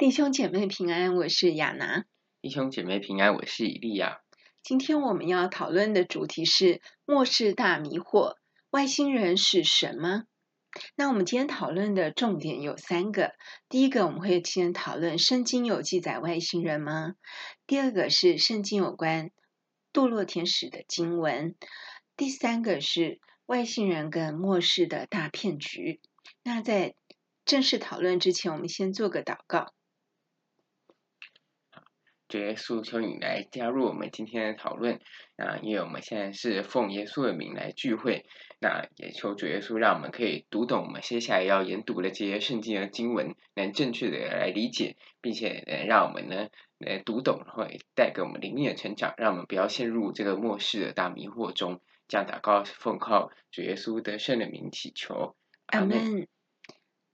弟兄姐妹平安，我是亚拿。弟兄姐妹平安，我是以利亚。今天我们要讨论的主题是末世大迷惑：外星人是神吗？那我们今天讨论的重点有三个。第一个，我们会先讨论圣经有记载外星人吗？第二个是圣经有关堕落天使的经文。第三个是外星人跟末世的大骗局。那在正式讨论之前，我们先做个祷告。主耶稣，求你来加入我们今天的讨论。那因为我们现在是奉耶稣的名来聚会，那也求主耶稣让我们可以读懂我们接下来要研读的这些圣经的经文，能正确的来理解，并且能让我们呢来读懂，然后带给我们灵命的成长，让我们不要陷入这个末世的大迷惑中。这样祷告是奉靠主耶稣得胜的名祈求，阿门。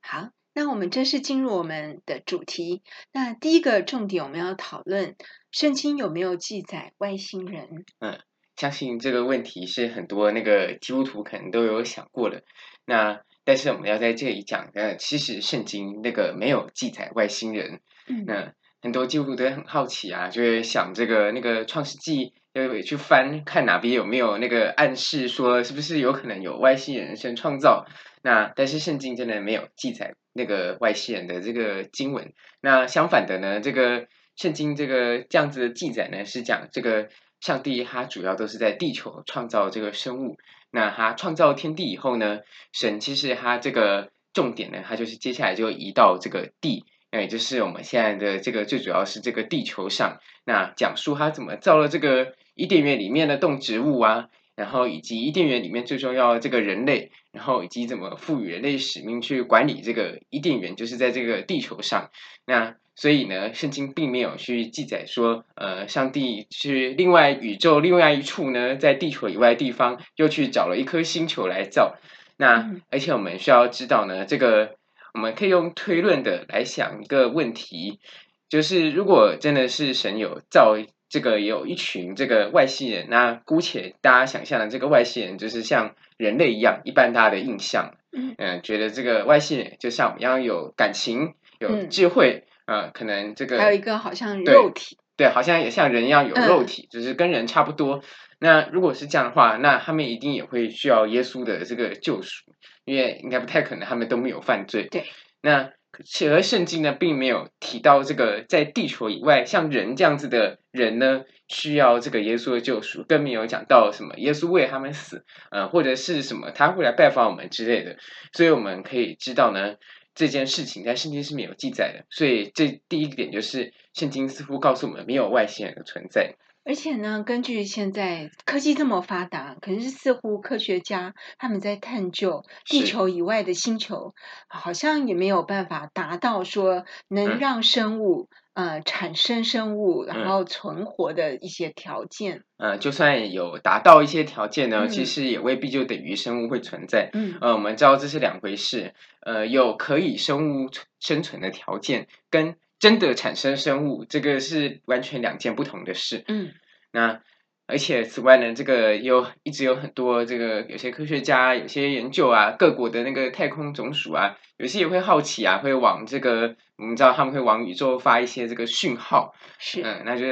好。那我们正式进入我们的主题。那第一个重点，我们要讨论圣经有没有记载外星人？嗯，相信这个问题是很多那个基督徒可能都有想过的。那但是我们要在这里讲，呃，其实圣经那个没有记载外星人。嗯，那很多基督徒都很好奇啊，就会想这个那个创世纪要去翻看哪边有没有那个暗示说是不是有可能有外星人先创造。那但是圣经真的没有记载。那个外星人的这个经文，那相反的呢，这个圣经这个这样子的记载呢，是讲这个上帝他主要都是在地球创造这个生物。那他创造天地以后呢，神其实他这个重点呢，他就是接下来就移到这个地，那也就是我们现在的这个最主要是这个地球上，那讲述他怎么造了这个伊甸园里面的动植物啊。然后以及伊甸园里面最重要的这个人类，然后以及怎么赋予人类使命去管理这个伊甸园，就是在这个地球上。那所以呢，圣经并没有去记载说，呃，上帝去另外宇宙另外一处呢，在地球以外的地方又去找了一颗星球来造。那而且我们需要知道呢，这个我们可以用推论的来想一个问题，就是如果真的是神有造。这个有一群这个外星人，那姑且大家想象的这个外星人就是像人类一样，一般大家的印象，嗯、呃，觉得这个外星人就像我们一样有感情、有智慧，呃，可能这个还有一个好像肉体对，对，好像也像人一样有肉体，嗯、就是跟人差不多。那如果是这样的话，那他们一定也会需要耶稣的这个救赎，因为应该不太可能他们都没有犯罪。对，那。且而圣经呢，并没有提到这个在地球以外像人这样子的人呢，需要这个耶稣的救赎，更没有讲到什么耶稣为他们死，呃，或者是什么他会来拜访我们之类的。所以我们可以知道呢，这件事情在圣经是没有记载的。所以这第一点就是，圣经似乎告诉我们没有外星人的存在。而且呢，根据现在科技这么发达，可是似乎科学家他们在探究地球以外的星球，好像也没有办法达到说能让生物、嗯、呃产生生物然后存活的一些条件。呃，就算有达到一些条件呢，嗯、其实也未必就等于生物会存在。嗯，呃，我们知道这是两回事。呃，有可以生物生存的条件跟。真的产生生物，这个是完全两件不同的事。嗯，那而且此外呢，这个有一直有很多这个有些科学家、有些研究啊，各国的那个太空总署啊，有些也会好奇啊，会往这个我们知道他们会往宇宙发一些这个讯号。是，嗯，那就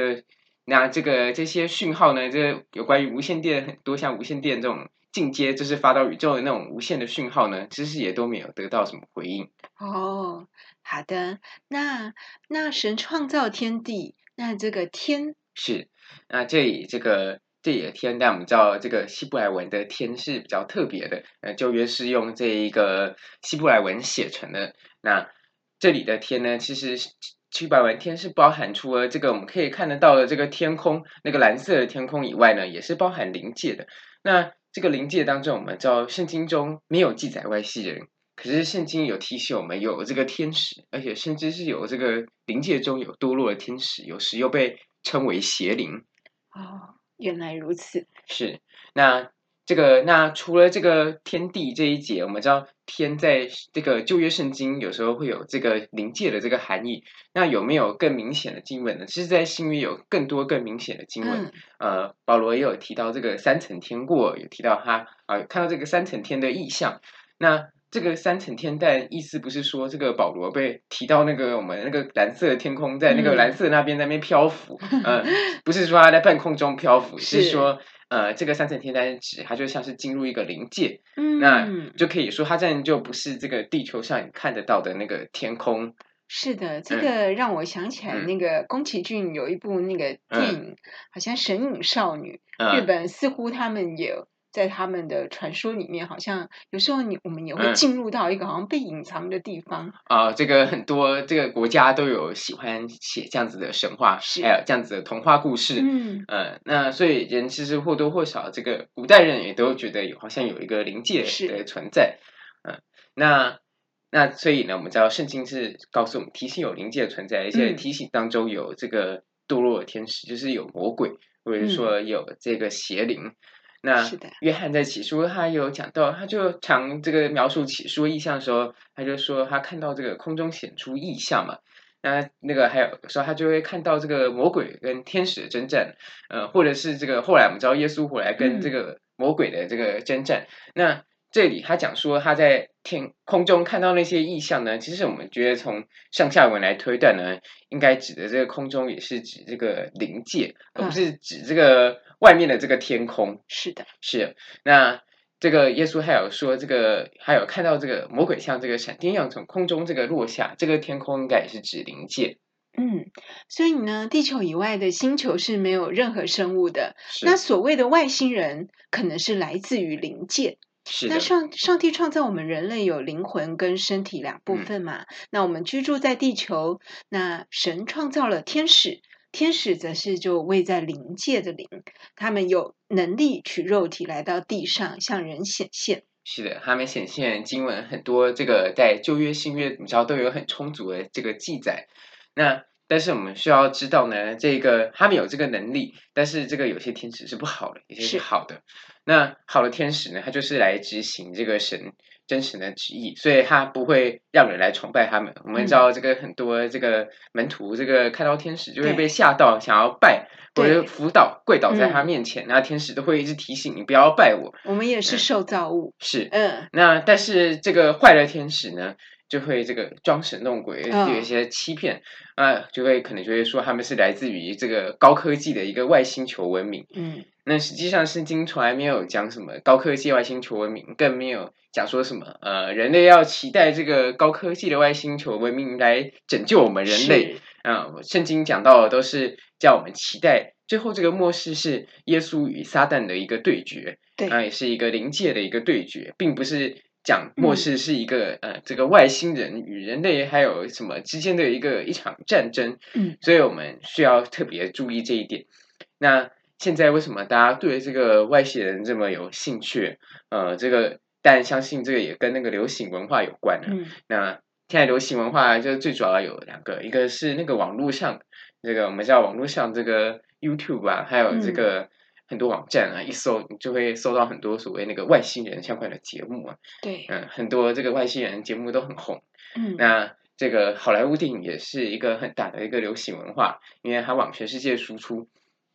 那这个这些讯号呢，这个有关于无线电很多像无线电这种进阶，就是发到宇宙的那种无线的讯号呢，其实也都没有得到什么回应。哦。好的，那那神创造天地，那这个天是那这里这个这里的天，但我们知道这个希伯来文的天是比较特别的，呃，旧约是用这一个希伯来文写成的。那这里的天呢，其实希伯来文天是包含除了这个我们可以看得到的这个天空，那个蓝色的天空以外呢，也是包含灵界的。那这个灵界当中，我们知道圣经中没有记载外星人。可是圣经有提醒我们有这个天使，而且甚至是有这个灵界中有堕落的天使，有时又被称为邪灵。哦，原来如此。是，那这个那除了这个天地这一节，我们知道天在这个旧约圣经有时候会有这个灵界的这个含义。那有没有更明显的经文呢？其实，在新约有更多更明显的经文。嗯、呃，保罗也有提到这个三层天过，有提到他啊、呃，看到这个三层天的意象。那这个三层天带意思不是说这个保罗被提到那个我们那个蓝色的天空，在那个蓝色那边在那边漂浮，嗯、呃，不是说他在半空中漂浮，是，是。说呃这个三层天带指它就像是进入一个灵界，嗯，那。就可以说它这样就不是这个地球上你看得到的那个天空。是的，这个让我想起来那个宫崎骏有一部那个电影，嗯、好像《神隐少女》嗯，日本似乎他们也在他们的传说里面，好像有时候你我们也会进入到一个好像被隐藏的地方啊、嗯呃。这个很多这个国家都有喜欢写这样子的神话，是还有这样子的童话故事。嗯呃，那所以人其实或多或少，这个古代人也都觉得有好像有一个灵界的存在。嗯、呃，那。那所以呢，我们知道圣经是告诉我们提醒有灵界的存在，而且提醒当中有这个堕落的天使，嗯、就是有魔鬼，或者说有这个邪灵。嗯、那约翰在起初他有讲到，他就常这个描述起初意象的时候，他就说他看到这个空中显出意象嘛。那那个还有说他就会看到这个魔鬼跟天使的征战，呃，或者是这个后来我们知道耶稣回来跟这个魔鬼的这个征战，嗯、那。这里他讲说他在天空中看到那些异象呢，其实我们觉得从上下文来推断呢，应该指的这个空中也是指这个灵界，而不是指这个外面的这个天空。是的，是。那这个耶稣还有说，这个还有看到这个魔鬼像这个闪电一样从空中这个落下，这个天空应该也是指灵界。嗯，所以呢，地球以外的星球是没有任何生物的。那所谓的外星人，可能是来自于灵界。是那上上帝创造我们人类有灵魂跟身体两部分嘛？嗯、那我们居住在地球，那神创造了天使，天使则是就位在灵界的灵，他们有能力取肉体来到地上向人显现。是的，他们显现经文很多，这个在旧约新约你知道都有很充足的这个记载。那但是我们需要知道呢，这个他们有这个能力，但是这个有些天使是不好的，有些是好的。那好的天使呢，他就是来执行这个神真神的旨意，所以他不会让人来崇拜他们。我们知道这个很多这个门徒，这个看到天使就会被吓到，想要拜或者辅导跪倒在他面前，那天使都会一直提醒你不要拜我。我们也是受造物，嗯、是嗯。那但是这个坏的天使呢？就会这个装神弄鬼，有一些欺骗啊、oh. 呃，就会可能就会说他们是来自于这个高科技的一个外星球文明。嗯，那实际上圣经从来没有讲什么高科技外星球文明，更没有讲说什么呃人类要期待这个高科技的外星球文明来拯救我们人类啊。圣、呃、经讲到的都是叫我们期待最后这个末世是耶稣与撒旦的一个对决，对啊、呃，也是一个灵界的一个对决，并不是。讲末世是一个、嗯、呃，这个外星人与人类还有什么之间的一个一场战争，嗯，所以我们需要特别注意这一点。那现在为什么大家对这个外星人这么有兴趣？呃，这个但相信这个也跟那个流行文化有关了。嗯，那现在流行文化就最主要有两个，一个是那个网络上，这个我们叫网络上这个 YouTube 啊，还有这个。嗯很多网站啊，一搜你就会搜到很多所谓那个外星人相关的节目啊。对，嗯，很多这个外星人节目都很红。嗯，那这个好莱坞电影也是一个很大的一个流行文化，因为它往全世界输出。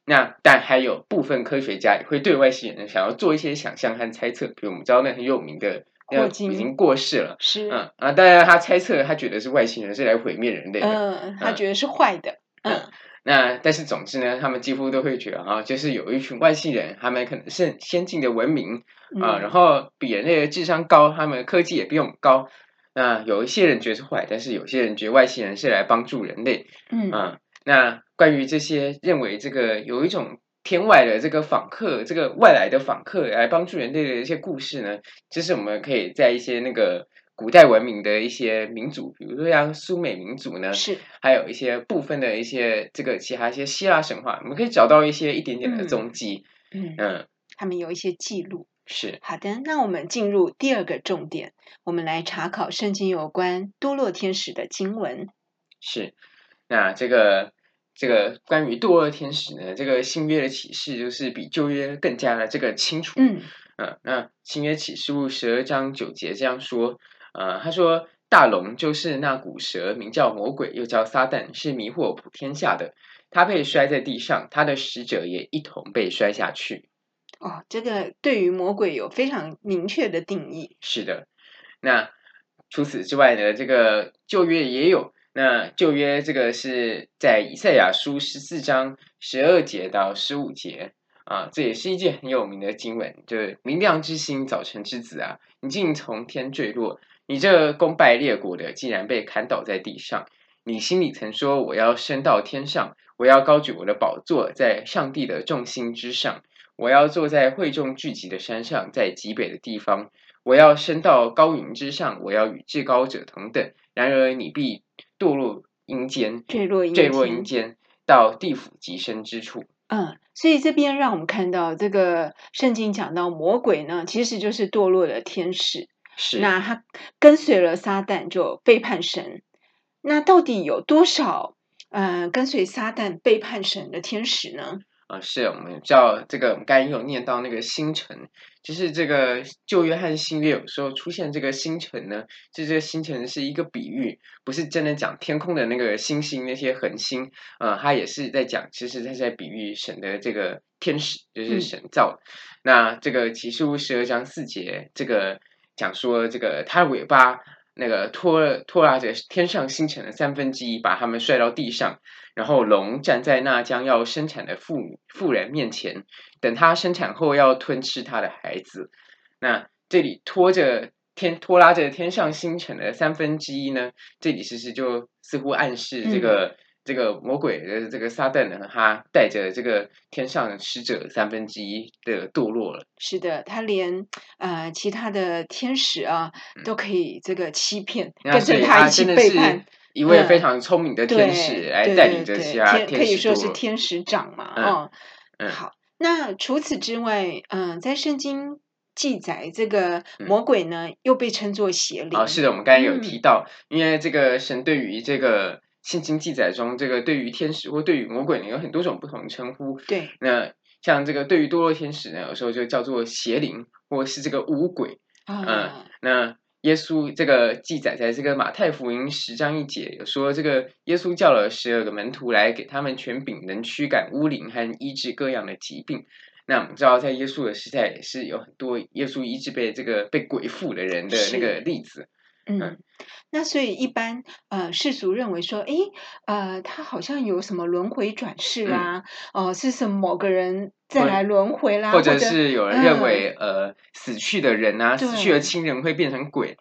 那但还有部分科学家也会对外星人想要做一些想象和猜测，比如我们知道那很有名的，霍金已经过世了。是，嗯啊，当然他猜测他觉得是外星人是来毁灭人类的。嗯，他觉得是坏的。嗯。嗯那但是总之呢，他们几乎都会觉得啊，就是有一群外星人，他们可能是先进的文明啊，然后比人类的智商高，他们的科技也比我们高。那有一些人觉得是坏，但是有些人觉得外星人是来帮助人类。嗯啊，那关于这些认为这个有一种天外的这个访客，这个外来的访客来帮助人类的一些故事呢，其实我们可以在一些那个。古代文明的一些民族，比如说像苏美民族呢，是还有一些部分的一些这个其他一些希腊神话，我们可以找到一些一点点的踪迹。嗯，嗯，他们有一些记录。是好的，那我们进入第二个重点，我们来查考圣经有关堕落天使的经文。是，那这个这个关于堕落天使呢，这个新约的启示就是比旧约更加的这个清楚。嗯嗯，那新约启示录十二章九节这样说。呃，他说大龙就是那古蛇，名叫魔鬼，又叫撒旦，是迷惑普天下的。他被摔在地上，他的使者也一同被摔下去。哦，这个对于魔鬼有非常明确的定义。是的，那除此之外呢，这个旧约也有。那旧约这个是在以赛亚书十四章十二节到十五节啊，这也是一件很有名的经文，就是明亮之星，早晨之子啊，你竟从天坠落，你这功败列国的，竟然被砍倒在地上。你心里曾说，我要升到天上，我要高举我的宝座在上帝的众星之上，我要坐在会众聚集的山上，在极北的地方，我要升到高云之上，我要与至高者同等。然而你必堕落阴间，坠落坠落阴间，到地府极深之处。嗯，所以这边让我们看到，这个圣经讲到魔鬼呢，其实就是堕落的天使。是，那他跟随了撒旦，就背叛神。那到底有多少呃跟随撒旦背叛神的天使呢？啊、呃，是我们知道这个，我们刚才有念到那个星辰，就是这个旧约和新约有时候出现这个星辰呢，就这个星辰是一个比喻，不是真的讲天空的那个星星那些恒星，呃，它也是在讲，其实它是在比喻神的这个天使，就是神造。嗯、那这个启示录十二章四节，这个讲说这个它的尾巴。那个拖拖拉着天上星辰的三分之一，把他们摔到地上，然后龙站在那将要生产的妇妇人面前，等她生产后要吞吃她的孩子。那这里拖着天拖拉着天上星辰的三分之一呢？这里其实就似乎暗示这个。嗯这个魔鬼的这个撒旦呢，他带着这个天上使者三分之一的堕落了。是的，他连呃其他的天使啊都可以这个欺骗，嗯、跟着他一起背叛。一位非常聪明的天使来带领着其他天使，可以说是天使长嘛。嗯，嗯好。那除此之外，嗯、呃，在圣经记载这个魔鬼呢，嗯、又被称作邪灵。哦，是的，我们刚才有提到，嗯、因为这个神对于这个。圣经记载中，这个对于天使或对于魔鬼呢，有很多种不同的称呼。对，那像这个对于堕落天使呢，有时候就叫做邪灵，或是这个五鬼。嗯、呃，那耶稣这个记载在这个马太福音十章一节，有说这个耶稣叫了十二个门徒来，给他们权柄，能驱赶污灵和医治各样的疾病。那我们知道，在耶稣的时代也是有很多耶稣医治被这个被鬼附的人的那个例子。嗯，那所以一般呃世俗认为说，诶，呃，他好像有什么轮回转世啦，哦、是什么某个人再来轮回啦，或者是有人认为、嗯、呃死去的人啊，死去的亲人会变成鬼，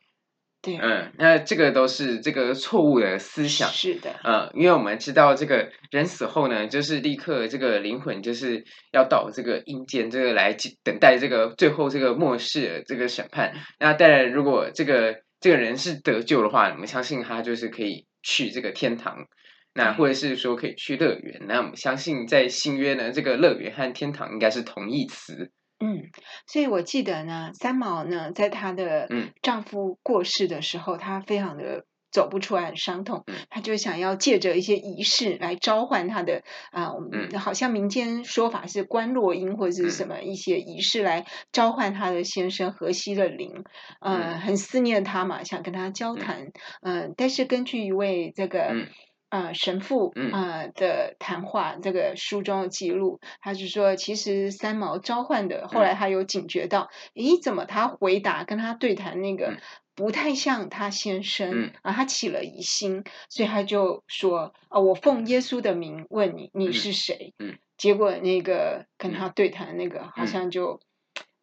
对，嗯，那这个都是这个错误的思想，是的，呃，因为我们知道这个人死后呢，就是立刻这个灵魂就是要到这个阴间，这个来等待这个最后这个末世这个审判。那当然，如果这个这个人是得救的话，我们相信他就是可以去这个天堂，那或者是说可以去乐园。那我们相信在新约呢，这个乐园和天堂应该是同义词。嗯，所以我记得呢，三毛呢，在她的丈夫过世的时候，她非常的。走不出来，很伤痛。他就想要借着一些仪式来召唤他的啊，嗯、好像民间说法是观落阴或者是什么一些仪式来召唤他的先生荷西的灵，嗯、呃，很思念他嘛，想跟他交谈。嗯、呃，但是根据一位这个呃神父呃的谈话，这个书中的记录，他是说，其实三毛召唤的，后来他有警觉到，咦，怎么他回答跟他对谈那个。不太像他先生，嗯、啊，他起了疑心，所以他就说：“啊，我奉耶稣的名问你，你是谁？”嗯，结果那个跟他对谈那个好像就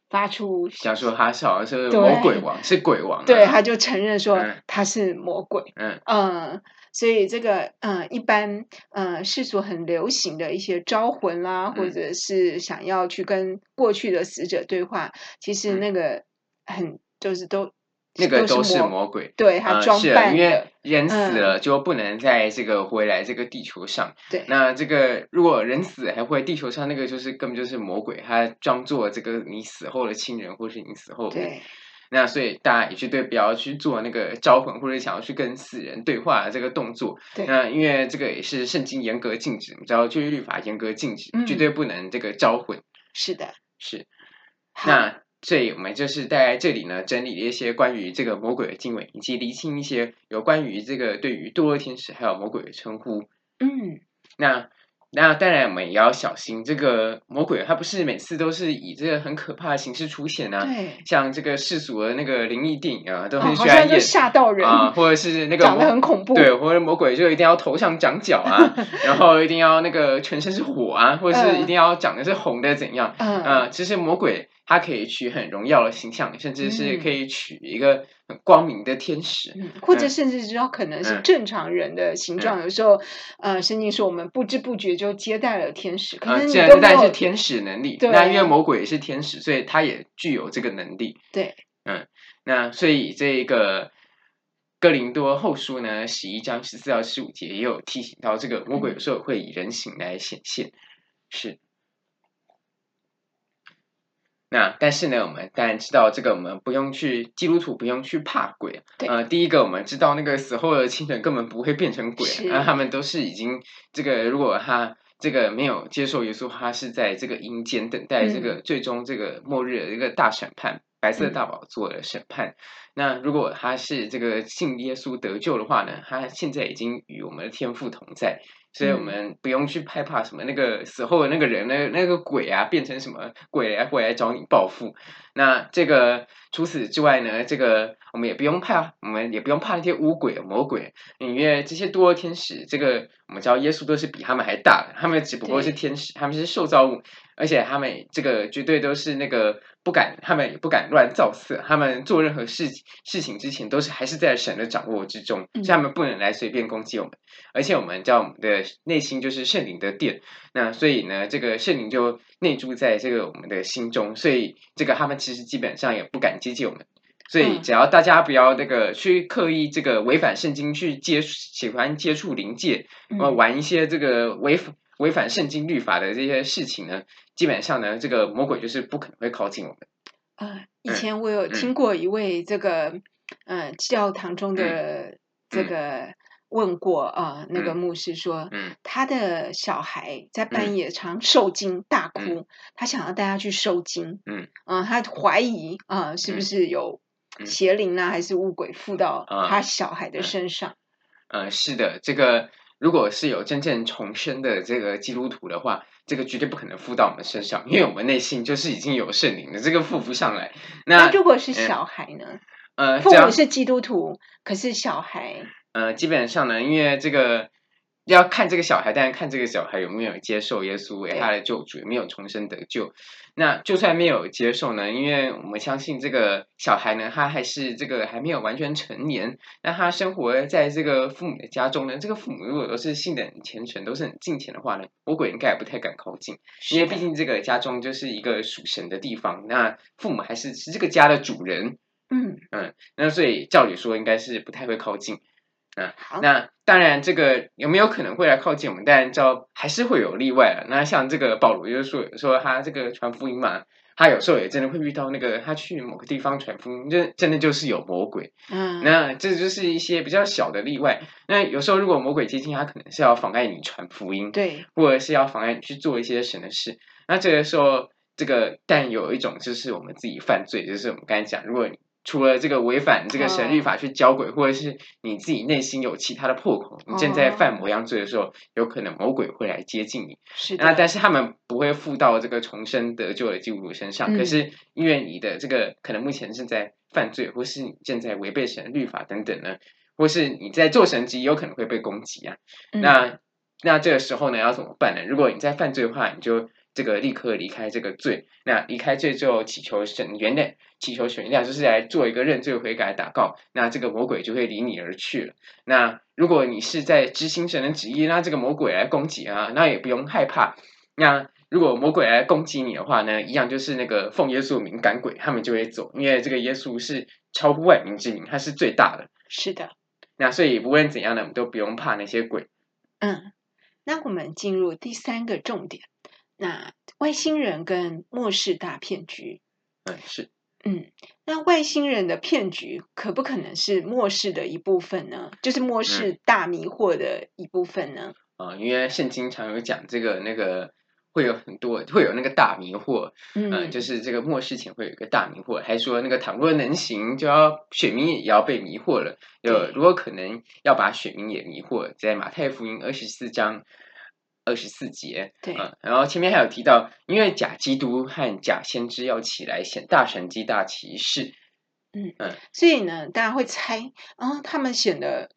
发出，想说他是好像是魔鬼王，是鬼王，对，他就承认说他是魔鬼。嗯嗯，所以这个嗯，一般嗯世俗很流行的一些招魂啦，或者是想要去跟过去的死者对话，其实那个很就是都。那个都是魔鬼，对他装扮、呃、是因为人死了就不能在这个回来这个地球上。对、嗯，那这个如果人死还会地球上，那个就是根本就是魔鬼，他装作这个你死后的亲人，或是你死后的。对。那所以大家也绝对不要去做那个招魂，或者想要去跟死人对话的这个动作。对。那因为这个也是圣经严格禁止，你知道旧约律法严格禁止，嗯、绝对不能这个招魂。是的，是。那。所以我们就是在这里呢，整理了一些关于这个魔鬼的经文，以及厘清一些有关于这个对于堕落天使还有魔鬼的称呼。嗯，那那当然，我们也要小心。这个魔鬼，他不是每次都是以这个很可怕的形式出现啊。对。像这个世俗的那个灵异电影啊，都很喜欢演、吓到人啊，或者是那个长得很恐怖。对，或者魔鬼就一定要头上长角啊，然后一定要那个全身是火啊，或者是一定要长的是红的怎样？嗯。啊，其实魔鬼。它可以取很荣耀的形象，甚至是可以取一个很光明的天使，嗯、或者甚至知道可能是正常人的形状。嗯、有时候，呃，圣经说我们不知不觉就接待了天使，可能你都没有、呃、是天使能力。那因为魔鬼也是天使，所以他也具有这个能力。对，嗯，那所以这个哥林多后书呢，十一章十四到十五节也有提醒到，这个魔鬼有时候会以人形来显现，是。那但是呢，我们当然知道这个，我们不用去基督徒不用去怕鬼。对。呃，第一个我们知道那个死后的亲人根本不会变成鬼，那他们都是已经这个，如果他这个没有接受耶稣，他是在这个阴间等待这个最终这个末日的一个大审判，嗯、白色大宝座的审判。嗯、那如果他是这个信耶稣得救的话呢，他现在已经与我们的天父同在。所以我们不用去害怕什么那个死后的那个人，那那个鬼啊，变成什么鬼来会来找你报复。那这个除此之外呢，这个我们也不用怕，我们也不用怕那些污鬼、魔鬼，因为这些多天使，这个我们知道耶稣都是比他们还大的，他们只不过是天使，他们是受造物，而且他们这个绝对都是那个。不敢，他们也不敢乱造色。他们做任何事事情之前，都是还是在神的掌握之中，所以他们不能来随便攻击我们。而且我们知道，我们的内心就是圣灵的殿，那所以呢，这个圣灵就内住在这个我们的心中，所以这个他们其实基本上也不敢接近我们。所以只要大家不要那个去刻意这个违反圣经去接喜欢接触灵界，呃玩一些这个违反。违反圣经律法的这些事情呢，基本上呢，这个魔鬼就是不可能会靠近我们。呃，以前我有听过一位这个，嗯、呃，教堂中的这个问过啊、那个牧师说，嗯，他的小孩在半夜常受惊大哭，嗯、他想要带他去受惊，嗯，啊、呃，他怀疑啊、呃，是不是有邪灵呢，还是物鬼附到他小孩的身上？嗯、呃，是的，这个。如果是有真正重生的这个基督徒的话，这个绝对不可能附到我们身上，因为我们内心就是已经有圣灵的，这个附不上来。那，那如果是小孩呢？呃，父母是基督徒，可是小孩，呃，基本上呢，因为这个。要看这个小孩，但是看这个小孩有没有接受耶稣为他的救主，有没有重生得救。那就算没有接受呢？因为我们相信这个小孩呢，他还是这个还没有完全成年。那他生活在这个父母的家中呢，这个父母如果都是信的很虔诚，都是很敬虔的话呢，魔鬼应该也不太敢靠近，因为毕竟这个家中就是一个属神的地方。那父母还是是这个家的主人，嗯嗯，那所以照理说应该是不太会靠近。嗯，那当然，这个有没有可能会来靠近我们？但知道还是会有例外了。那像这个保罗就是说，说他这个传福音嘛，他有时候也真的会遇到那个他去某个地方传福音，就真的就是有魔鬼。嗯，那这就是一些比较小的例外。那有时候如果魔鬼接近，他可能是要妨碍你传福音，对，或者是要妨碍你去做一些神的事。那这个时候，这个但有一种就是我们自己犯罪，就是我们刚才讲，如果你。除了这个违反这个神律法去交鬼，或者是你自己内心有其他的破口，你正在犯某样罪的时候，有可能魔鬼会来接近你。是的。那但是他们不会附到这个重生得救的基督徒身上。可是因为你的这个可能目前正在犯罪，或是你正在违背神律法等等呢，或是你在做神迹，有可能会被攻击啊。那那这个时候呢，要怎么办呢？如果你在犯罪的话，你就。这个立刻离开这个罪，那离开罪之后祈求神原谅，祈求神原谅，就是来做一个认罪悔改的祷告，那这个魔鬼就会离你而去了。那如果你是在执行神的旨意，那这个魔鬼来攻击啊，那也不用害怕。那如果魔鬼来攻击你的话呢，一样就是那个奉耶稣名赶鬼，他们就会走，因为这个耶稣是超乎万民之名，他是最大的。是的。那所以无论怎样呢，我们都不用怕那些鬼。嗯，那我们进入第三个重点。那外星人跟末世大骗局，嗯，是，嗯，那外星人的骗局可不可能是末世的一部分呢？就是末世大迷惑的一部分呢？啊、嗯，因为圣经常有讲这个那个会有很多会有那个大迷惑，嗯、呃，就是这个末世前会有一个大迷惑，还说那个倘若能行，就要选民也要被迷惑了，有如果可能要把选民也迷惑，在马太福音二十四章。二十四节。对，嗯，然后前面还有提到，因为假基督和假先知要起来显大神机、大骑士。嗯嗯，所以呢，大家会猜啊，他们显得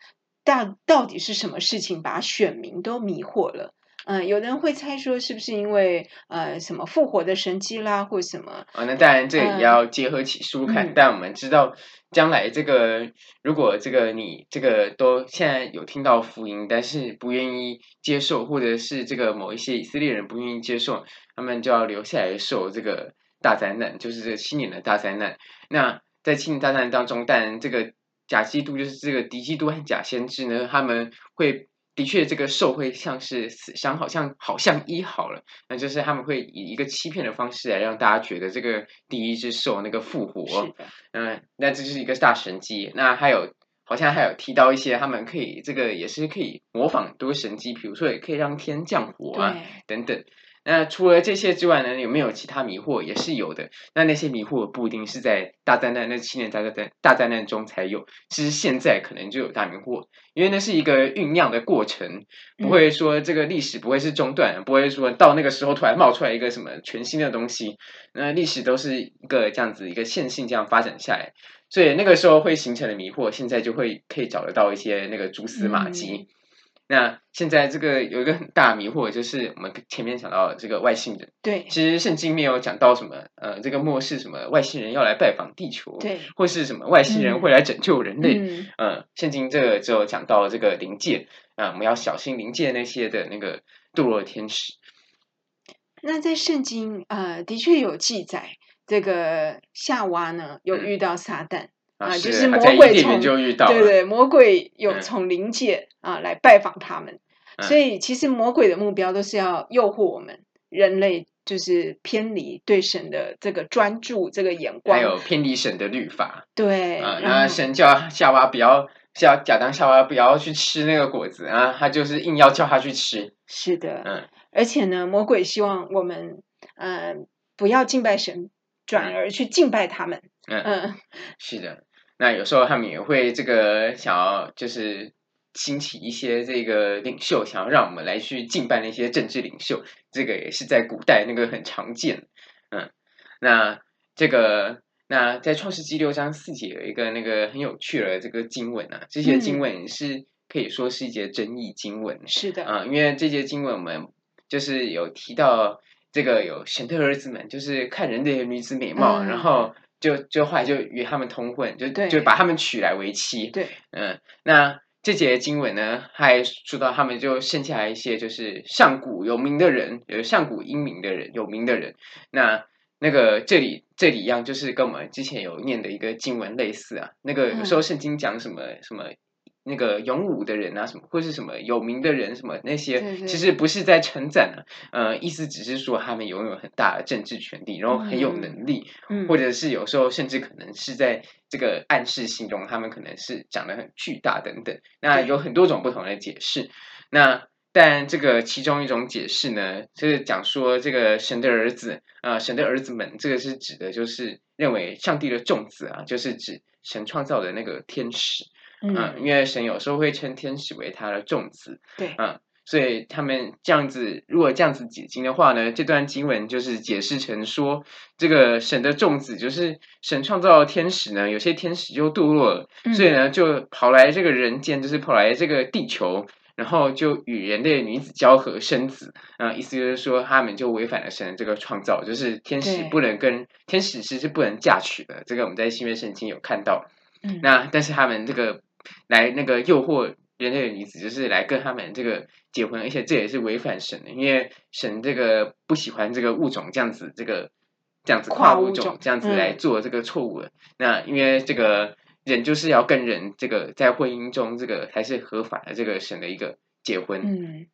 大到底是什么事情，把选民都迷惑了。嗯，有人会猜说，是不是因为呃什么复活的神迹啦，或什么？哦，那当然这也要结合起书看。嗯、但我们知道，将来这个如果这个你这个都现在有听到福音，但是不愿意接受，或者是这个某一些以色列人不愿意接受，他们就要留下来受这个大灾难，就是这个七年的大灾难。那在七年大灾难当中，但这个假基督就是这个敌基督和假先知呢，他们会的确这个兽会像是死伤，好像好像医好了，那就是他们会以一个欺骗的方式来让大家觉得这个第一只兽那个复活，嗯，那这就是一个大神机。那还有好像还有提到一些他们可以这个也是可以模仿很多神机，比如说也可以让天降火啊等等。那除了这些之外呢，有没有其他迷惑？也是有的。那那些迷惑不一定是在大灾难那七年大灾难大灾难中才有，其实现在可能就有大迷惑，因为那是一个酝酿的过程，不会说这个历史不会是中断，不会说到那个时候突然冒出来一个什么全新的东西。那历史都是一个这样子一个线性这样发展下来，所以那个时候会形成的迷惑，现在就会可以找得到一些那个蛛丝马迹。嗯那现在这个有一个很大迷惑，就是我们前面讲到的这个外星人。对，其实圣经没有讲到什么，呃，这个末世什么外星人要来拜访地球，对，或是什么外星人会来拯救人类。嗯，呃，圣经这个只有讲到这个灵界，啊、呃，我们要小心灵界那些的那个堕落天使。那在圣经，呃，的确有记载，这个夏娃呢有遇到撒旦。嗯啊，就是魔鬼从对对，魔鬼有从灵界、嗯、啊来拜访他们，嗯，所以其实魔鬼的目标都是要诱惑我们人类，就是偏离对神的这个专注这个眼光，还有偏离神的律法。对啊，那神叫夏娃不要，叫亚当夏娃不要去吃那个果子啊，他就是硬要叫他去吃。是的，嗯，而且呢，魔鬼希望我们嗯、呃、不要敬拜神，转而去敬拜他们。嗯，嗯是的。那有时候他们也会这个想要，就是兴起一些这个领袖，想要让我们来去敬拜那些政治领袖，这个也是在古代那个很常见。嗯，那这个那在创世纪六章四节有一个那个很有趣的这个经文啊，这些经文是可以说是一节争议经文。是的，啊，因为这些经文我们就是有提到这个有神的儿子们，就是看人的女子美貌，嗯、然后。就就后来就与他们通婚，就就把他们娶来为妻。对，嗯，那这节经文呢，还说到他们就剩下来一些就是上古有名的人，有上古英明的人，有名的人。那那个这里这里一样，就是跟我们之前有念的一个经文类似啊。那个有时候圣经讲什么、嗯、什么。那个勇武的人啊，什么或是什么有名的人，什么那些，其实不是在称赞啊，呃，意思只是说他们拥有很大的政治权利，然后很有能力，嗯，或者是有时候甚至可能是在这个暗示形容他们可能是长得很巨大等等。那有很多种不同的解释。那但这个其中一种解释呢，就是讲说这个神的儿子啊，呃，神的儿子们，这个是指的就是认为上帝的众子啊，就是指神创造的那个天使。嗯，因为神有时候会称天使为他的众子，对，嗯，所以他们这样子，如果这样子解经的话呢，这段经文就是解释成说，这个神的众子就是神创造的天使呢，有些天使就堕落了，嗯，所以呢就跑来这个人间，就是跑来这个地球，然后就与人类女子交合生子，啊，意思就是说他们就违反了神的这个创造，就是天使不能跟天使其实是不能嫁娶的，这个我们在新约圣经有看到，嗯，那但是他们这个。来那个诱惑人类的女子，就是来跟他们这个结婚，而且这也是违反神的，因为神这个不喜欢这个物种这样子，这个这样子跨物种这样子来做这个错误的。嗯。那因为这个人就是要跟人这个在婚姻中这个才是合法的，这个神的一个结婚。嗯。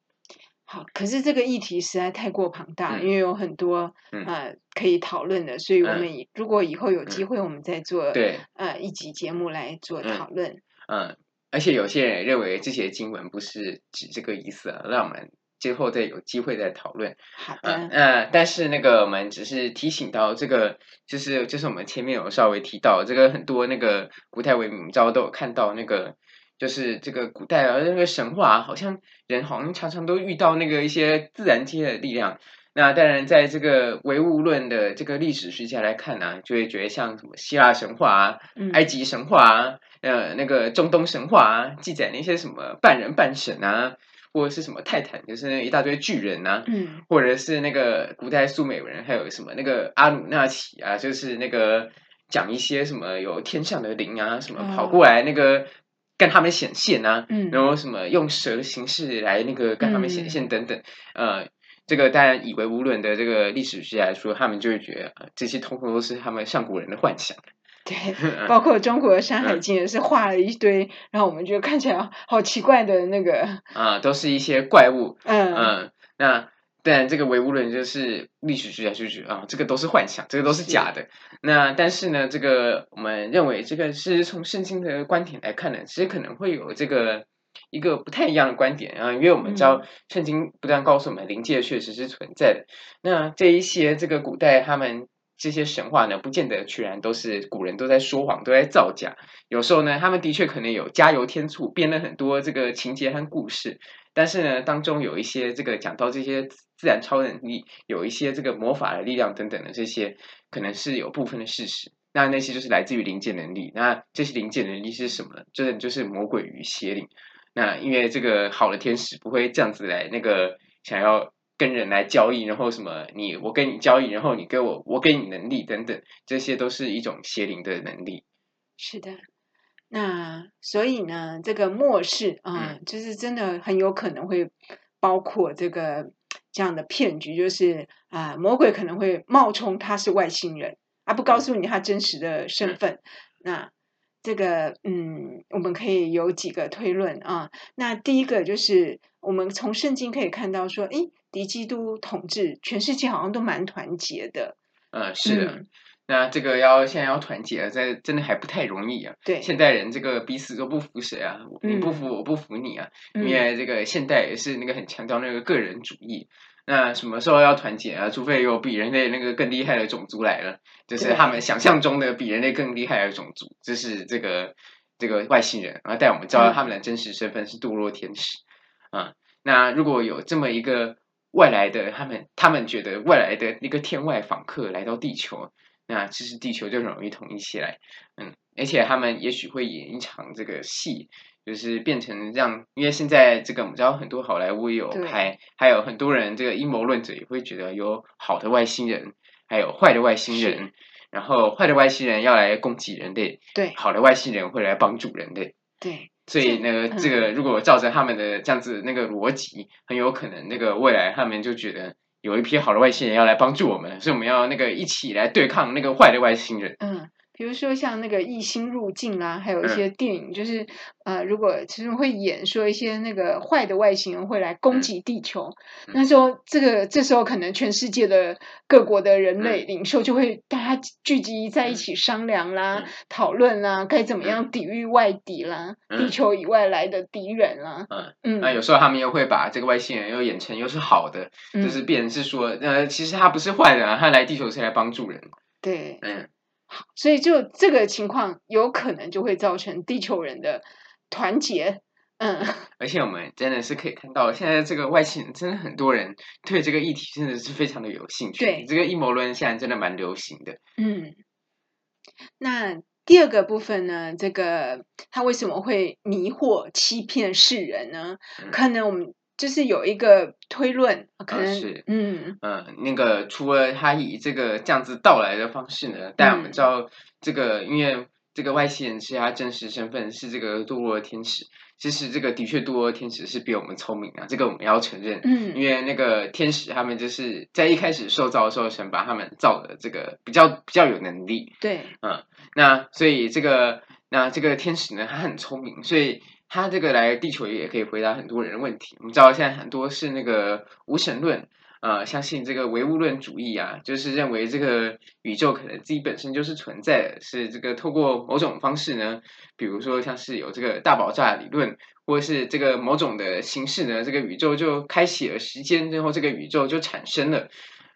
好，可是这个议题实在太过庞大，嗯、因为有很多、嗯、呃可以讨论的，所以我们如果以后有机会，我们再做、嗯、对呃一集节目来做讨论。嗯嗯，而且有些人认为这些经文不是指这个意思啊，让我们之后再有机会再讨论。好的，嗯，呃，但是那个我们只是提醒到这个，就是就是我们前面有稍微提到这个很多那个古代文明，你知道都有看到那个就是这个古代啊，那个神话好像人好像常常都遇到那个一些自然界的力量。那当然，在这个唯物论的这个历史学家来看呢、啊，就会觉得像什么希腊神话啊、埃及神话啊、呃那个中东神话啊，记载那些什么半人半神啊，或者是什么泰坦，就是那一大堆巨人啊，嗯，或者是那个古代苏美人，还有什么那个阿努纳奇啊，就是那个讲一些什么有天上的灵啊，什么跑过来那个跟他们显现啊，嗯，然后什么用蛇的形式来那个跟他们显现等等，呃。这个当然，以为无论的这个历史学来说，他们就会觉得这些通通都是他们上古人的幻想。对，包括中国的《山海经》也是画了一堆，嗯、然后我们觉得看起来好奇怪的那个啊，都是一些怪物。嗯嗯，那当然，这个唯物论就是历史学家就觉得啊，这个都是幻想，这个都是假的。那但是呢，这个我们认为这个是从圣经的观点来看呢，其实可能会有这个。一个不太一样的观点啊，因为我们知道圣经不断告诉我们灵界确实是存在的，那这一些这个古代他们这些神话呢，不见得全然都是古人都在说谎，都在造假。有时候呢，他们的确可能有加油添醋，编了很多这个情节和故事。但是呢，当中有一些这个讲到这些自然超能力，有一些这个魔法的力量等等的这些，可能是有部分的事实。那那些就是来自于灵界能力。那这些灵界能力是什么呢？这就是魔鬼与邪灵。那因为这个好的天使不会这样子来那个想要跟人来交易，然后什么你我跟你交易，然后你给我我给你能力等等，这些都是一种邪灵的能力。是的，那所以呢，这个末世啊，嗯，就是真的很有可能会包括这个这样的骗局，就是啊，魔鬼可能会冒充他是外星人，而不告诉你他真实的身份。嗯，那。这个嗯，我们可以有几个推论啊。那第一个就是，我们从圣经可以看到说，诶，敌基督统治全世界好像都蛮团结的。嗯，是的。嗯、那这个要现在要团结，这真的还不太容易啊。对，现代人这个彼此都不服谁啊，你不服我不服你啊，嗯、因为这个现代也是那个很强调那个个人主义。那什么时候要团结啊？除非有比人类那个更厉害的种族来了，就是他们想象中的比人类更厉害的种族，就是这个这个外星人，然后带我们知道他们的真实身份是堕落天使啊。那如果有这么一个外来的，他们他们觉得外来的一个天外访客来到地球，那其实地球就很容易统一起来，嗯，而且他们也许会演一场这个戏。就是变成让，因为现在这个我们知道很多好莱坞也有拍，还有很多人这个阴谋论者也会觉得有好的外星人，还有坏的外星人，然后坏的外星人要来攻击人类，对，好的外星人会来帮助人类，对，所以那个这个如果照着他们的这样子那个逻辑，很有可能那个未来他们就觉得有一批好的外星人要来帮助我们，所以我们要那个一起来对抗那个坏的外星人，嗯。比如说像那个异星入境啊，还有一些电影，就是呃，如果其实会演说一些那个坏的外星人会来攻击地球，那时候这个这时候可能全世界的各国的人类领袖就会大家聚集在一起商量啦、讨论啦，该怎么样抵御外敌啦，地球以外来的敌人啦。嗯嗯，那有时候他们又会把这个外星人又演成又是好的，就是变成是说呃，其实他不是坏人啊，他来地球是来帮助人。对，嗯。所以，就这个情况，有可能就会造成地球人的团结。嗯，而且我们真的是可以看到，现在这个外星人真的很多人对这个议题真的是非常的有兴趣。对，这个阴谋论现在真的蛮流行的。嗯，那第二个部分呢？这个他为什么会迷惑、欺骗世人呢？嗯，可能我们。就是有一个推论，可能、呃、是嗯嗯，那个除了他以这个这样子到来的方式呢，但我们知道这个，因为这个外星人是他真实身份是这个堕落的天使，其实这个的确堕落天使是比我们聪明啊，这个我们要承认。嗯，因为那个天使他们就是在一开始受造的时候，神把他们造的这个比较比较有能力。对，嗯，那所以这个那这个天使呢，他很聪明，所以。他这个来地球也可以回答很多人的问题。我们知道现在很多是那个无神论，呃，相信这个唯物论主义啊，就是认为这个宇宙可能自己本身就是存在的，是这个透过某种方式呢，比如说像是有这个大爆炸理论，或是这个某种的形式呢，这个宇宙就开启了时间，然后这个宇宙就产生了。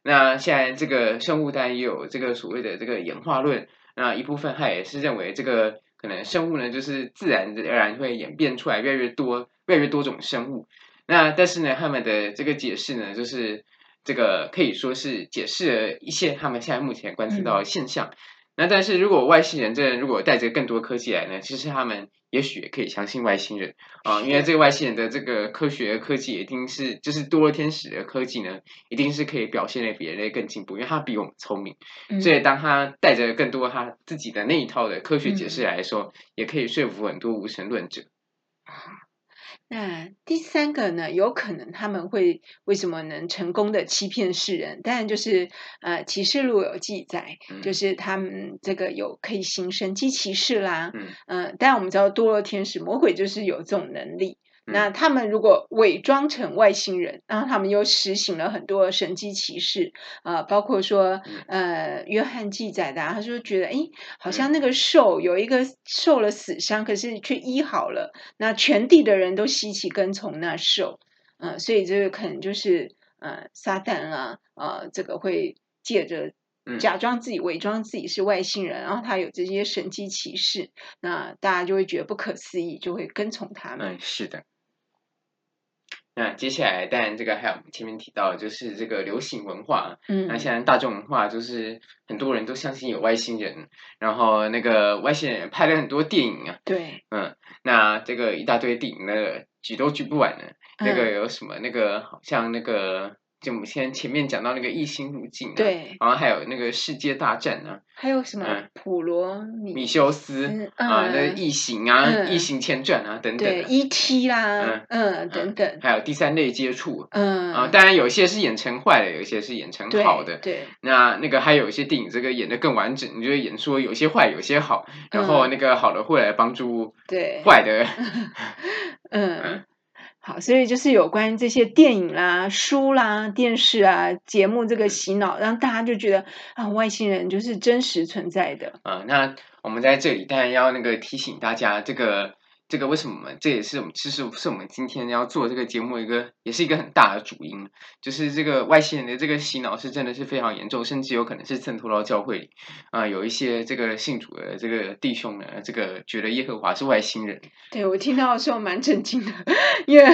那现在这个生物当然也有这个所谓的这个演化论，那一部分他也是认为这个。可能生物呢，就是自然而然会演变出来越来越多、越来越多种生物。那但是呢，他们的这个解释呢，就是这个可以说是解释了一些他们现在目前观测到的现象。嗯那但是如果外星人真的如果带着更多科技来呢？其实他们也许也可以相信外星人啊，因为这个外星人的这个科学科技一定是就是多了天使的科技呢，一定是可以表现得比人类更进步，因为他比我们聪明，嗯、所以当他带着更多他自己的那一套的科学解释来说，嗯、也可以说服很多无神论者。那第三个呢？有可能他们会为什么能成功的欺骗世人？当然就是呃，启示录有记载，嗯、就是他们这个有可以行神机骑士啦。嗯，呃，当然我们知道堕落天使魔鬼就是有这种能力。那他们如果伪装成外星人，然后他们又实行了很多神机骑士啊、呃，包括说，呃，约翰记载的、啊，他说觉得，哎，好像那个兽有一个受了死伤，可是却医好了，那全地的人都稀奇跟从那兽，嗯、呃，所以这个可能就是呃，撒旦啊，呃，这个会借着假装自己伪装自己是外星人，然后他有这些神机骑士，那大家就会觉得不可思议，就会跟从他们。嗯，是的。那接下来，当然这个还有前面提到，就是这个流行文化。嗯，那现在大众文化就是很多人都相信有外星人，然后那个外星人拍了很多电影啊。对，嗯，那这个一大堆电影，那个举都举不完的。那个有什么？那个好像那个。就我们先前面讲到那个异星入境，对，然后还有那个世界大战呢，还有什么普罗米修斯啊，那异形啊，异形前传啊等等，对，E.T. 啦，嗯等等，还有第三类接触，嗯啊，当然有些是演成坏的，有些是演成好的，对，那那个还有一些电影，这个演得更完整，你就会演说有些坏，有些好，然后那个好的会来帮助对坏的 嗯。好，所以就是有关于这些电影啦、书啦、电视啊、节目这个洗脑，让大家就觉得啊，外星人就是真实存在的。嗯，那我们在这里当然要那个提醒大家，这个。这个为什么？这也是我们其实是我们今天要做这个节目一个，也是一个很大的主因，就是这个外星人的这个洗脑是真的是非常严重，甚至有可能是渗透到教会里啊、有一些这个信主的这个弟兄呢，这个觉得耶和华是外星人。对，我听到的时候蛮震惊的，因为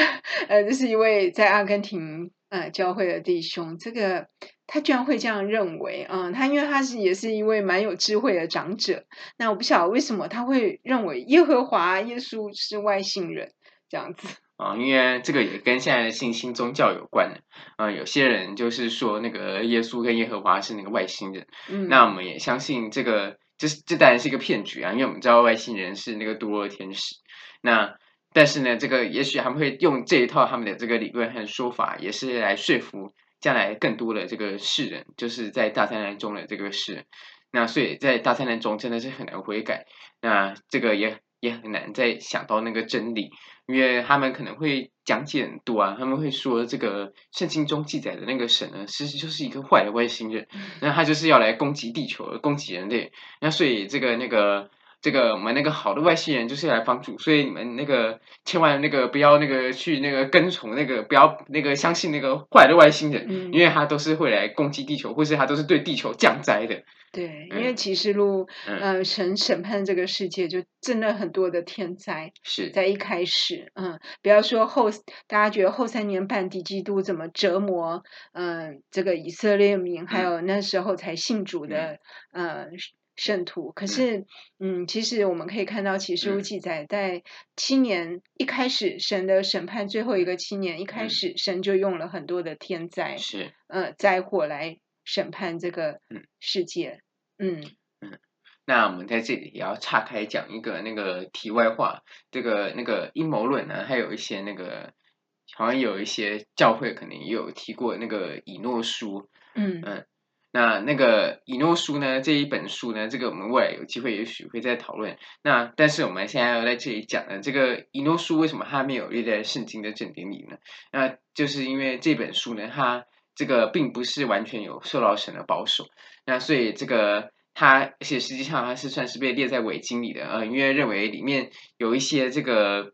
呃，这是一位在阿根廷呃教会的弟兄，这个。他居然会这样认为，嗯，他因为他是也是一位蛮有智慧的长者，那我不晓得为什么他会认为耶和华耶稣是外星人这样子啊，因为这个也跟现在的新兴宗教有关的，啊，有些人就是说那个耶稣跟耶和华是那个外星人，嗯，那我们也相信这个，这这当然是一个骗局啊，因为我们知道外星人是那个堕落天使，那但是呢，这个也许他们会用这一套他们的这个理论和说法，也是来说服。将来更多的这个世人，就是在大灾难中的这个世人，那所以在大灾难中真的是很难悔改，那这个也也很难再想到那个真理，因为他们可能会讲解很多啊，他们会说这个圣经中记载的那个神呢，其实就是一个坏的外星人，那他就是要来攻击地球，攻击人类，那所以这个那个。这个我们那个好的外星人就是来帮助，所以你们那个千万那个不要那个去那个跟从那个不要那个相信那个坏的外星人，嗯、因为他都是会来攻击地球，或是他都是对地球降灾的。对，因为启示录，嗯、呃，神审判这个世界就真的很多的天灾，是在一开始，嗯，不要说后，大家觉得后三年半敌基督怎么折磨，嗯、呃，这个以色列民，嗯、还有那时候才信主的，嗯、呃。圣徒，可是，嗯，嗯，其实我们可以看到启示录记载，在七年一开始，神的审判最后一个七年一开始，神就用了很多的天灾，是，呃，灾祸来审判这个世界，嗯。嗯。那我们在这里也要岔开讲一个那个题外话，这个那个阴谋论呢，还有一些那个，好像有一些教会可能也有提过那个以诺书，嗯。嗯。那那个以诺书呢？这一本书呢？这个我们未来有机会也许会再讨论。那但是我们现在要在这里讲的这个以诺书为什么它没有列在圣经的正典里呢？那就是因为这本书呢，它这个并不是完全有受到神的保守。那所以这个它，而且实际上它是算是被列在伪经里的呃，因为认为里面有一些这个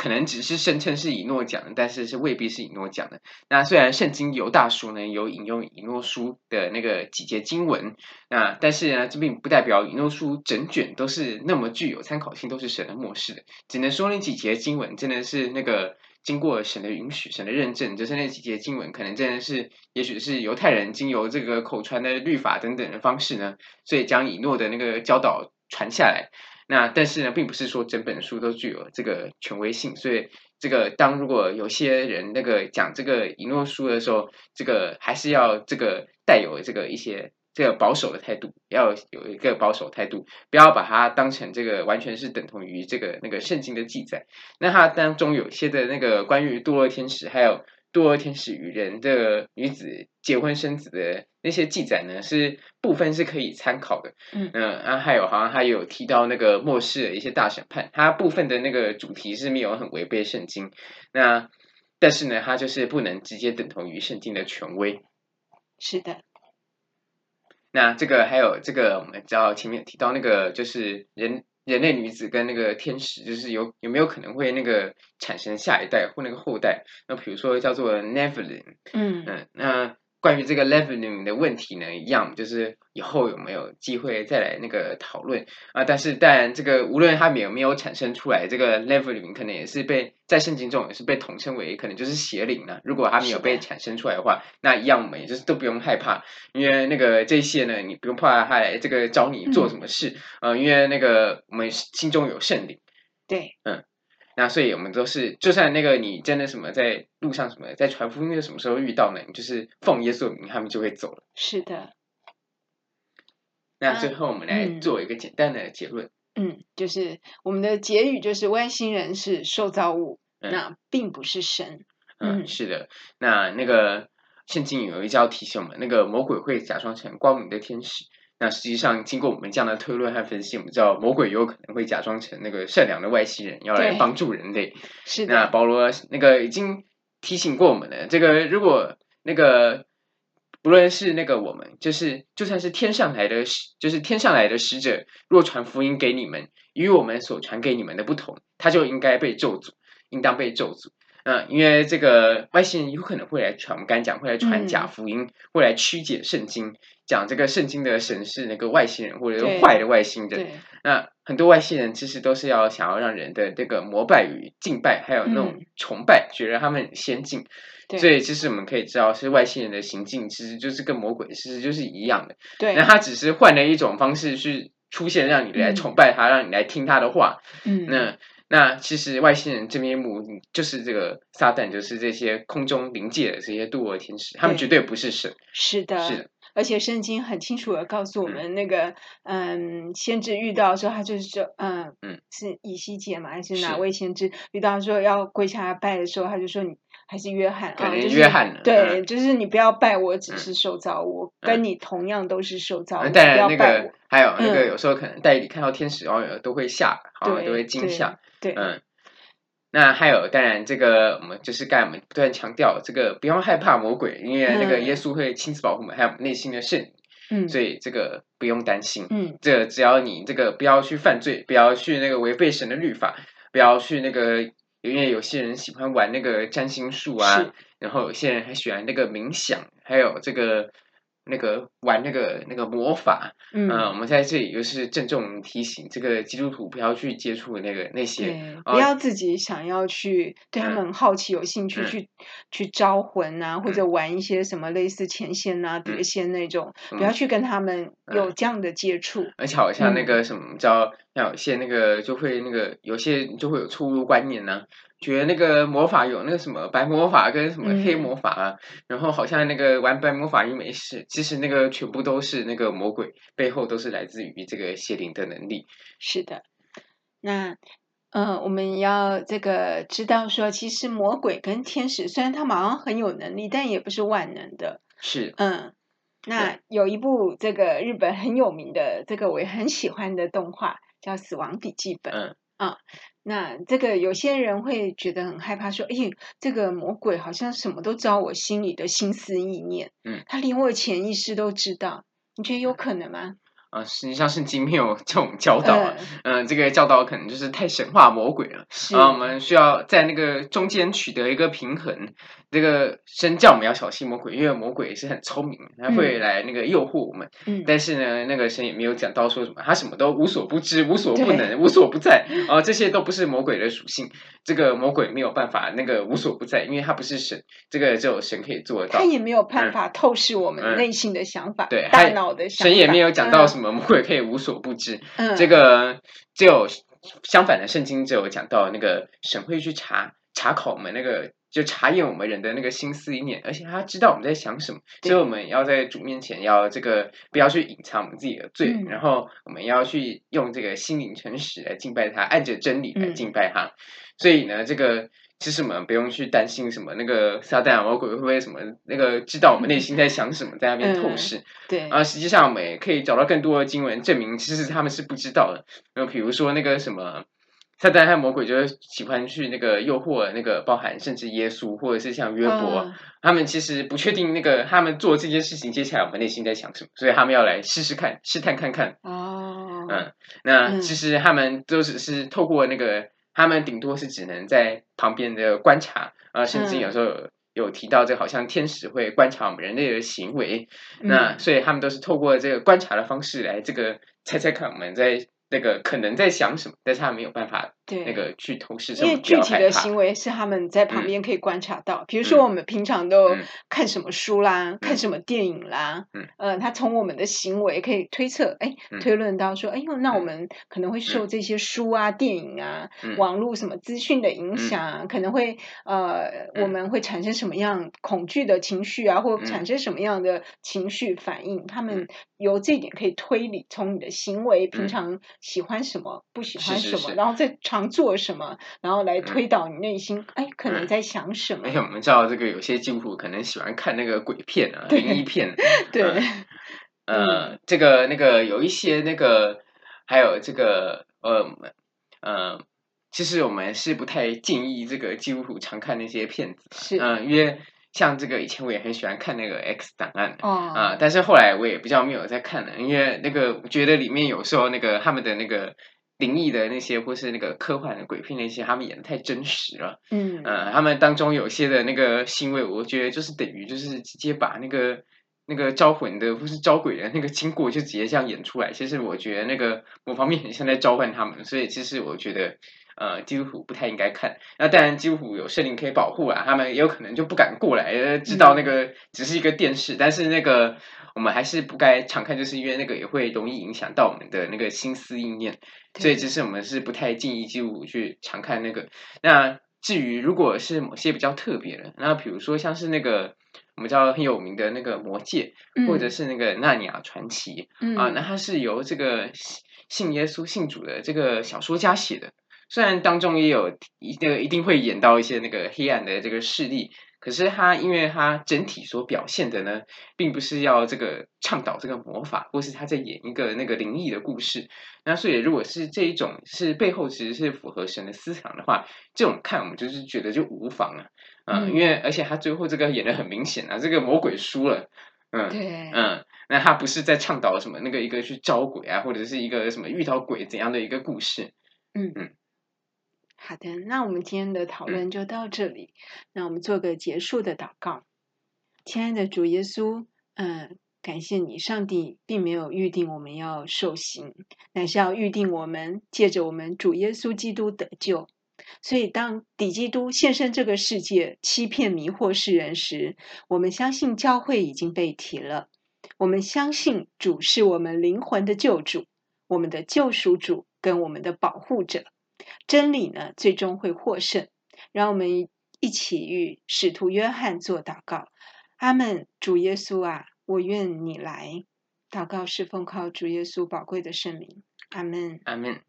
可能只是声称是以诺讲的，但是是未必是以诺讲的。那虽然圣经犹大书呢有引用以诺书的那个几节经文，那但是呢，这并不代表以诺书整卷都是那么具有参考性，都是神的默示的。只能说那几节经文真的是那个经过神的允许、神的认证，就是那几节经文可能真的是，也许是犹太人经由这个口传的律法等等的方式呢，所以将以诺的那个教导传下来。那但是呢，并不是说整本书都具有这个权威性，所以这个当如果有些人那个讲这个以诺书的时候，这个还是要这个带有这个一些这个保守的态度，要有一个保守态度，不要把它当成这个完全是等同于这个那个圣经的记载。那它当中有些的那个关于堕落天使，还有。堕落天使与人的女子结婚生子的那些记载呢，是部分是可以参考的。嗯嗯，啊，还有好像还有提到那个末世的一些大审判，它部分的那个主题是没有很违背圣经。那但是呢，它就是不能直接等同于圣经的权威。是的。那这个还有这个，我们知道前面提到那个就是人。人类女子跟那个天使，就是有有没有可能会那个产生下一代或那个后代？那比如说叫做 Nevelin，嗯嗯，那。关于这个 Nephilim 的问题呢，一样就是以后有没有机会再来那个讨论啊？但是，但这个无论它有没有产生出来，这个 Nephilim 可能也是被在圣经中也是被统称为可能就是邪灵了。如果它没有被产生出来的话，那一样我们也就是都不用害怕，因为那个这些呢，你不用怕它来这个找你做什么事啊、嗯呃，因为那个我们心中有圣灵。对，嗯。那所以，我们都是，就算那个你真的什么在路上什么在传福音的什么时候遇到呢？你就是奉耶稣的名，他们就会走了。是的。那最后，我们来做一个简单的结论。嗯，嗯，就是我们的结语就是外星人是受造物，嗯、那并不是神。嗯，是的。那那个圣经有一招提醒我们，那个魔鬼会假装成光明的天使。那实际上，经过我们这样的推论和分析，我们知道魔鬼有可能会假装成那个善良的外星人，要来帮助人类。是的。那保罗那个已经提醒过我们了，这个如果那个不论是那个我们，就是就算是天上来的，就是天上来的使者，若传福音给你们，与我们所传给你们的不同，他就应该被咒诅，应当被咒诅。嗯，因为这个外星人有可能会来传，我们刚讲会来传假福音，嗯、会来曲解圣经，讲这个圣经的神是那个外星人或者是坏的外星人。那很多外星人其实都是要想要让人的这个膜拜与敬拜，还有那种崇拜，嗯、觉得他们很先进。所以其实我们可以知道，是外星人的行径其实就是跟魔鬼其实就是一样的。对，那他只是换了一种方式去出现，让你来崇拜他，嗯、让你来听他的话。嗯，那。那其实外星人真面目就是这个撒旦，就是这些空中灵界的这些堕落天使，他们绝对不是神。是的，是的。而且圣经很清楚的告诉我们，那个嗯，先知遇到说他就是说，嗯嗯，是以西结嘛，还是哪位先知遇到说要跪下来拜的时候，他就说你还是约翰啊，就是约翰，对，就是你不要拜我，只是受造物，跟你同样都是受造物，不要拜我。还有那个有时候可能代理看到天使，然后都会吓，好像都会惊吓。对，嗯，那还有，当然，这个我们就是刚才我们不断强调，这个不要害怕魔鬼，因为那个耶稣会亲自保护我们，还有我们内心的圣灵，嗯，所以这个不用担心，嗯，这个只要你这个不要去犯罪，不要去那个违背神的律法，不要去那个，因为有些人喜欢玩那个占星术啊，然后有些人还喜欢那个冥想，还有这个。那个玩那个那个魔法，嗯、呃，我们在这里就是郑重提醒这个基督徒不要去接触那个那些，不要自己想要去对他们很好奇、有兴趣去、嗯、去招魂啊，或者玩一些什么类似前仙啊、碟仙那种，嗯、不要去跟他们有这样的接触。而且好像那个什么叫，像有些那个就会那个有些就会有错误观念呢、啊。觉得那个魔法有那个什么白魔法跟什么黑魔法啊，嗯、然后好像那个玩白魔法又没事，其实那个全部都是那个魔鬼背后都是来自于这个邪灵的能力。是的，那呃，我们要这个知道说，其实魔鬼跟天使虽然他们好像很有能力，但也不是万能的。是，嗯，那有一部这个日本很有名的这个我也很喜欢的动画叫《死亡笔记本》。嗯。啊，那这个有些人会觉得很害怕，说：“哎，这个魔鬼好像什么都知道我心里的心思意念，嗯，他连我的潜意识都知道。”你觉得有可能吗？啊，实际上圣经没有这种教导啊，嗯、呃，这个教导可能就是太神话魔鬼了，是啊，我们需要在那个中间取得一个平衡。这个神教我们要小心魔鬼，因为魔鬼也是很聪明，他会来那个诱惑我们。嗯，但是呢，那个神也没有讲到说什么，他什么都无所不知、无所不能、无所不在啊、呃，这些都不是魔鬼的属性。这个魔鬼没有办法那个无所不在，因为他不是神，这个只有神可以做得到。他也没有办法透视我们内心的想法，对，大脑的想法。神也没有讲到什么魔鬼可以无所不知。嗯，这个只有相反的，圣经只有讲到那个神会去查查考我们那个。就查验我们人的那个心思意念，而且他知道我们在想什么，所以我们要在主面前要这个不要去隐藏我们自己的罪，嗯、然后我们要去用这个心灵诚实来敬拜他，按着真理来敬拜他。嗯、所以呢，这个其实我们不用去担心什么那个撒旦魔鬼会不会什么那个知道我们内心在想什么，在那边透视。嗯、对啊，实际上我们也可以找到更多的经文证明，其实他们是不知道的。那比如说那个什么。撒旦和魔鬼就是喜欢去那个诱惑那个包含甚至耶稣或者是像约伯，哦、他们其实不确定那个他们做这件事情接下来我们内心在想什么，所以他们要来试试看试探看看。哦，嗯，那其实他们都只是透过那个，他们顶多是只能在旁边的观察啊，甚至有时候有，有提到这好像天使会观察我们人类的行为，嗯、那所以他们都是透过这个观察的方式来这个猜猜看我们在。那个可能在想什么，但是他没有办法对那个去透视，因为具体的行为是他们在旁边可以观察到。嗯、比如说，我们平常都看什么书啦，嗯、看什么电影啦，嗯，呃，他从我们的行为可以推测，哎，推论到说，哎呦，那我们可能会受这些书啊、电影啊、嗯、网络什么资讯的影响，嗯、可能会呃，我们会产生什么样恐惧的情绪啊，或产。生什么样的情绪反应？他们。由这一点可以推理，从你的行为平常。喜欢什么，不喜欢什么，是是是然后再常做什么，然后来推导你内心，嗯、哎，可能在想什么。而且我们知道，这个有些基督徒可能喜欢看那个鬼片啊，灵异片。对，呃，这个那个有一些那个，还有这个呃呃，其实我们是不太建议这个基督徒常看那些片子，是嗯、呃，因为。像这个以前我也很喜欢看那个 X 档案啊、哦呃，但是后来我也比较没有在看了，因为那个我觉得里面有时候那个他们的那个灵异的那些或是那个科幻的鬼片那些，他们演的太真实了，嗯呃，他们当中有些的那个行为，我觉得就是等于就是直接把那个那个招魂的或是招鬼的那个经过就直接这样演出来，其实我觉得那个某方面很像在召唤他们，所以其实我觉得。呃，基督徒不太应该看。那当然，基督徒有圣灵可以保护啊，他们也有可能就不敢过来，知道那个只是一个电视。嗯、但是那个我们还是不该常看，就是因为那个也会容易影响到我们的那个心思意念。所以，其实我们是不太建议基督徒去常看那个。那至于如果是某些比较特别的，那比如说像是那个我们知道很有名的那个《魔戒》，嗯、或者是那个《纳尼亚传奇》嗯、啊，那它是由这个信耶稣、信主的这个小说家写的。虽然当中也有一个一定会演到一些那个黑暗的这个势力，可是他因为他整体所表现的呢，并不是要这个倡导这个魔法，或是他在演一个那个灵异的故事。那所以如果是这一种是背后其实是符合神的思想的话，这种看我们就是觉得就无妨了，嗯，嗯，因为而且他最后这个演的很明显啊，这个魔鬼输了，嗯，对，嗯，那他不是在倡导什么那个一个去招鬼啊，或者是一个什么遇到鬼怎样的一个故事，嗯嗯。嗯好的，那我们今天的讨论就到这里。那我们做个结束的祷告。亲爱的主耶稣，嗯，感谢你，上帝并没有预定我们要受刑，乃是要预定我们借着我们主耶稣基督得救。所以，当底基督现身这个世界，欺骗迷惑世人时，我们相信教会已经被提了。我们相信主是我们灵魂的救主，我们的救赎主跟我们的保护者。真理呢，最终会获胜。让我们一起与使徒约翰做祷告。阿门。主耶稣啊，我愿你来。祷告是奉靠主耶稣宝贵的圣名。阿门。阿门。